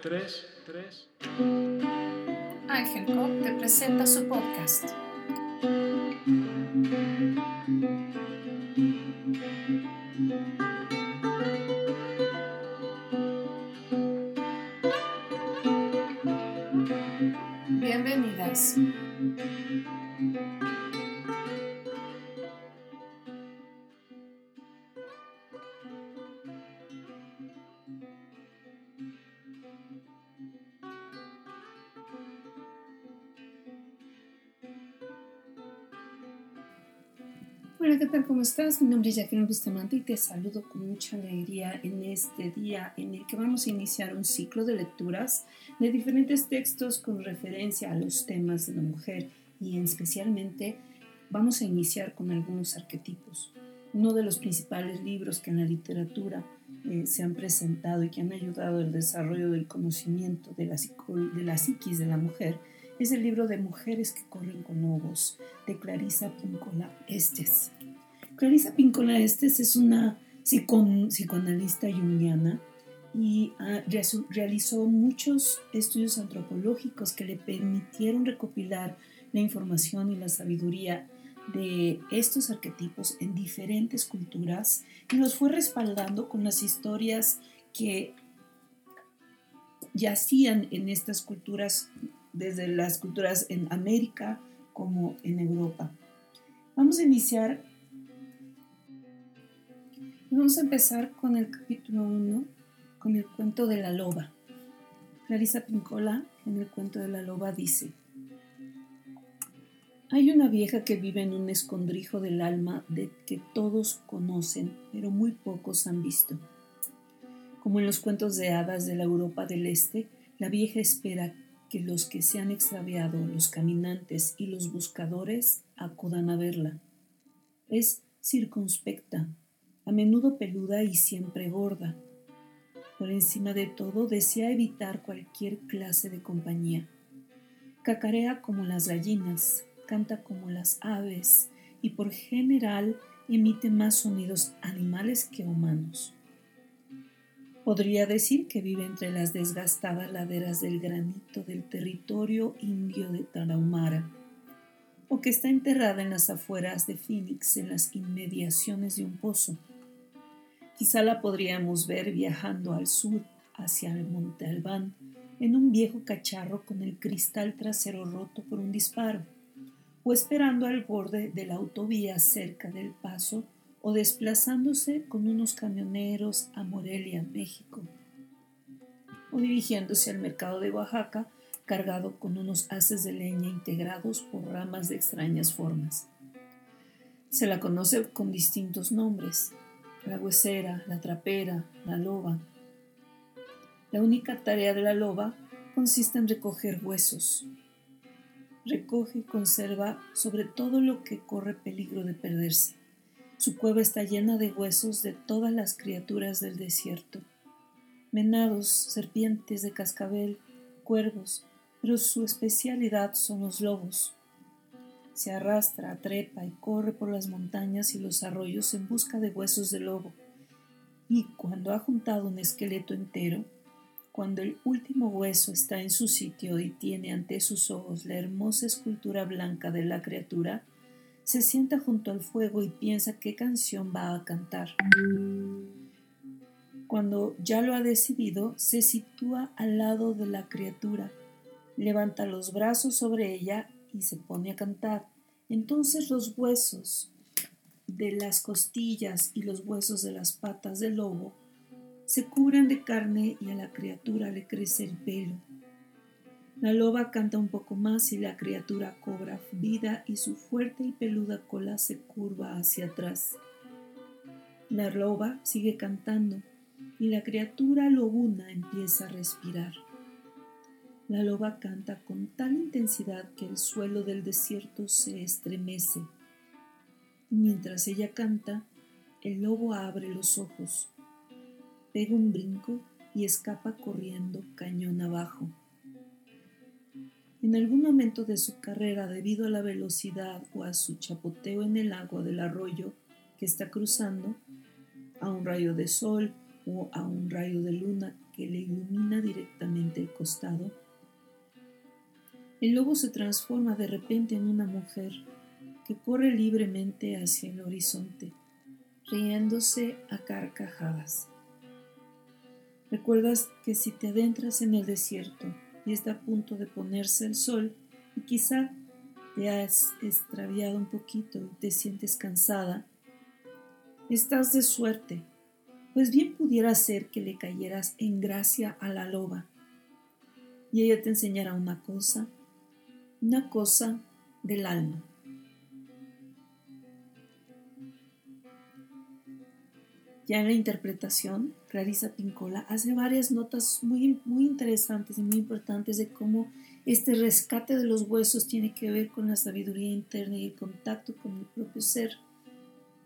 tres, tres. Ángel Cop te presenta su podcast. Bienvenidas. Hola, ¿qué tal? ¿Cómo estás? Mi nombre es Jacqueline Bustamante y te saludo con mucha alegría en este día en el que vamos a iniciar un ciclo de lecturas de diferentes textos con referencia a los temas de la mujer y especialmente vamos a iniciar con algunos arquetipos. Uno de los principales libros que en la literatura eh, se han presentado y que han ayudado al desarrollo del conocimiento de la, de la psiquis de la mujer es el libro de Mujeres que corren con lobos de Clarisa Pincola Estes. Clarisa Pincola Estes es una psicoanalista junguiana y ah, realizó muchos estudios antropológicos que le permitieron recopilar la información y la sabiduría de estos arquetipos en diferentes culturas y los fue respaldando con las historias que yacían en estas culturas desde las culturas en América como en Europa. Vamos a iniciar, vamos a empezar con el capítulo 1, con el cuento de la loba. Clarisa Pincola en el cuento de la loba dice, hay una vieja que vive en un escondrijo del alma de que todos conocen, pero muy pocos han visto. Como en los cuentos de hadas de la Europa del Este, la vieja espera que los que se han extraviado, los caminantes y los buscadores, acudan a verla. Es circunspecta, a menudo peluda y siempre gorda. Por encima de todo, desea evitar cualquier clase de compañía. Cacarea como las gallinas, canta como las aves y por general emite más sonidos animales que humanos. Podría decir que vive entre las desgastadas laderas del granito del territorio indio de Tarahumara, o que está enterrada en las afueras de Phoenix, en las inmediaciones de un pozo. Quizá la podríamos ver viajando al sur, hacia el Monte Albán, en un viejo cacharro con el cristal trasero roto por un disparo, o esperando al borde de la autovía cerca del paso o desplazándose con unos camioneros a Morelia, México, o dirigiéndose al mercado de Oaxaca cargado con unos haces de leña integrados por ramas de extrañas formas. Se la conoce con distintos nombres, la huesera, la trapera, la loba. La única tarea de la loba consiste en recoger huesos. Recoge y conserva sobre todo lo que corre peligro de perderse. Su cueva está llena de huesos de todas las criaturas del desierto. Menados, serpientes de cascabel, cuervos, pero su especialidad son los lobos. Se arrastra, trepa y corre por las montañas y los arroyos en busca de huesos de lobo. Y cuando ha juntado un esqueleto entero, cuando el último hueso está en su sitio y tiene ante sus ojos la hermosa escultura blanca de la criatura, se sienta junto al fuego y piensa qué canción va a cantar. Cuando ya lo ha decidido, se sitúa al lado de la criatura, levanta los brazos sobre ella y se pone a cantar. Entonces los huesos de las costillas y los huesos de las patas del lobo se cubren de carne y a la criatura le crece el pelo. La loba canta un poco más y la criatura cobra vida y su fuerte y peluda cola se curva hacia atrás. La loba sigue cantando y la criatura lobuna empieza a respirar. La loba canta con tal intensidad que el suelo del desierto se estremece. mientras ella canta, el lobo abre los ojos, pega un brinco y escapa corriendo cañón abajo. En algún momento de su carrera, debido a la velocidad o a su chapoteo en el agua del arroyo que está cruzando, a un rayo de sol o a un rayo de luna que le ilumina directamente costado, el lobo se transforma de repente en una mujer que corre libremente hacia el horizonte, riéndose a carcajadas. Recuerdas que si te adentras en el desierto y está a punto de ponerse el sol y quizá te has extraviado un poquito y te sientes cansada, estás de suerte, pues bien pudiera ser que le cayeras en gracia a la loba y ella te enseñará una cosa, una cosa del alma. Ya en la interpretación, Clarisa Pincola hace varias notas muy, muy interesantes y muy importantes de cómo este rescate de los huesos tiene que ver con la sabiduría interna y el contacto con el propio ser.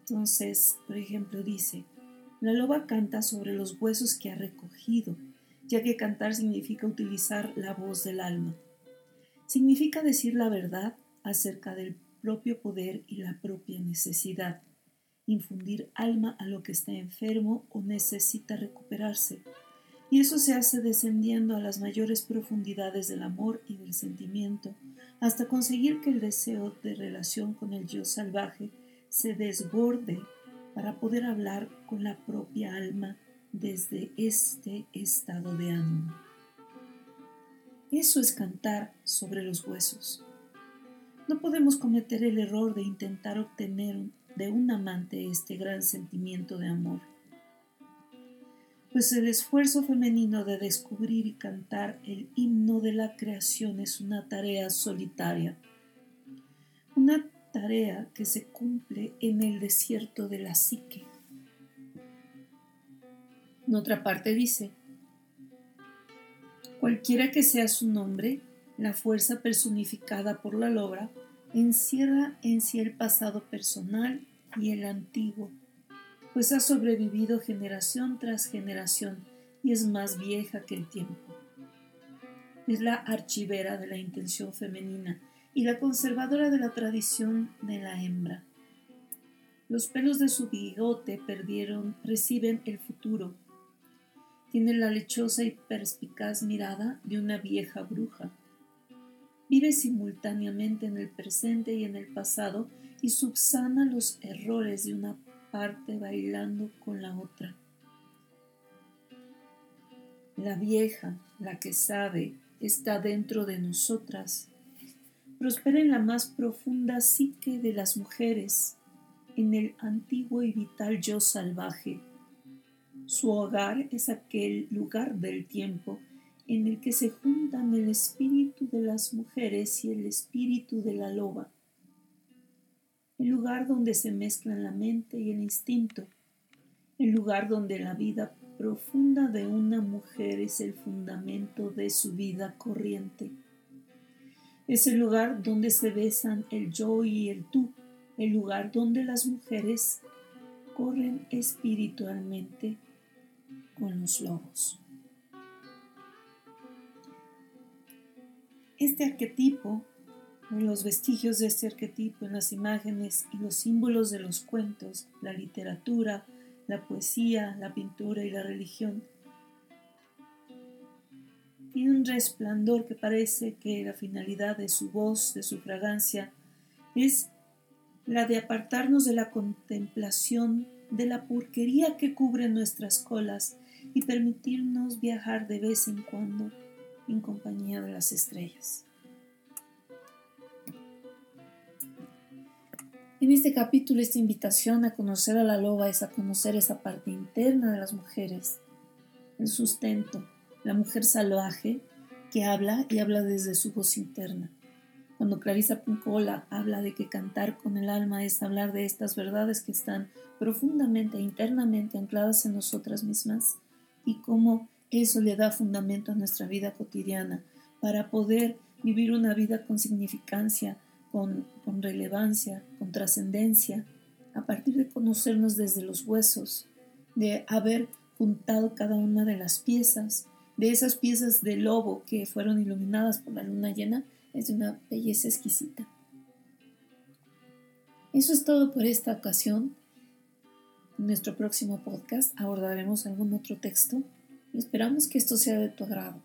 Entonces, por ejemplo, dice, la loba canta sobre los huesos que ha recogido, ya que cantar significa utilizar la voz del alma. Significa decir la verdad acerca del propio poder y la propia necesidad infundir alma a lo que está enfermo o necesita recuperarse. Y eso se hace descendiendo a las mayores profundidades del amor y del sentimiento, hasta conseguir que el deseo de relación con el yo salvaje se desborde para poder hablar con la propia alma desde este estado de ánimo. Eso es cantar sobre los huesos. No podemos cometer el error de intentar obtener de un amante este gran sentimiento de amor. Pues el esfuerzo femenino de descubrir y cantar el himno de la creación es una tarea solitaria, una tarea que se cumple en el desierto de la psique. En otra parte dice, cualquiera que sea su nombre, la fuerza personificada por la loba encierra en sí el pasado personal y el antiguo, pues ha sobrevivido generación tras generación y es más vieja que el tiempo. Es la archivera de la intención femenina y la conservadora de la tradición de la hembra. Los pelos de su bigote perdieron, reciben el futuro. Tiene la lechosa y perspicaz mirada de una vieja bruja vive simultáneamente en el presente y en el pasado y subsana los errores de una parte bailando con la otra. La vieja, la que sabe, está dentro de nosotras. Prospera en la más profunda psique de las mujeres, en el antiguo y vital yo salvaje. Su hogar es aquel lugar del tiempo en el que se juntan el espíritu de las mujeres y el espíritu de la loba, el lugar donde se mezclan la mente y el instinto, el lugar donde la vida profunda de una mujer es el fundamento de su vida corriente. Es el lugar donde se besan el yo y el tú, el lugar donde las mujeres corren espiritualmente con los lobos. Este arquetipo, los vestigios de este arquetipo en las imágenes y los símbolos de los cuentos, la literatura, la poesía, la pintura y la religión, tiene un resplandor que parece que la finalidad de su voz, de su fragancia, es la de apartarnos de la contemplación de la porquería que cubre nuestras colas y permitirnos viajar de vez en cuando en compañía de las estrellas. En este capítulo, esta invitación a conocer a la loba es a conocer esa parte interna de las mujeres, el sustento, la mujer salvaje que habla y habla desde su voz interna. Cuando Clarisa Pincola habla de que cantar con el alma es hablar de estas verdades que están profundamente e internamente ancladas en nosotras mismas y cómo eso le da fundamento a nuestra vida cotidiana para poder vivir una vida con significancia, con, relevancia, con trascendencia, a partir de conocernos desde los huesos, de haber juntado cada una de las piezas, de esas piezas de lobo que fueron iluminadas por la luna llena, es de una belleza exquisita. Eso es todo por esta ocasión. En nuestro próximo podcast abordaremos algún otro texto y esperamos que esto sea de tu agrado.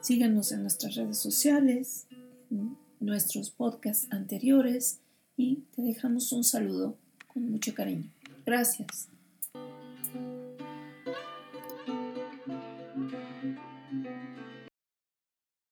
Síganos en nuestras redes sociales, en nuestros podcasts anteriores y te dejamos un saludo con mucho cariño. Gracias.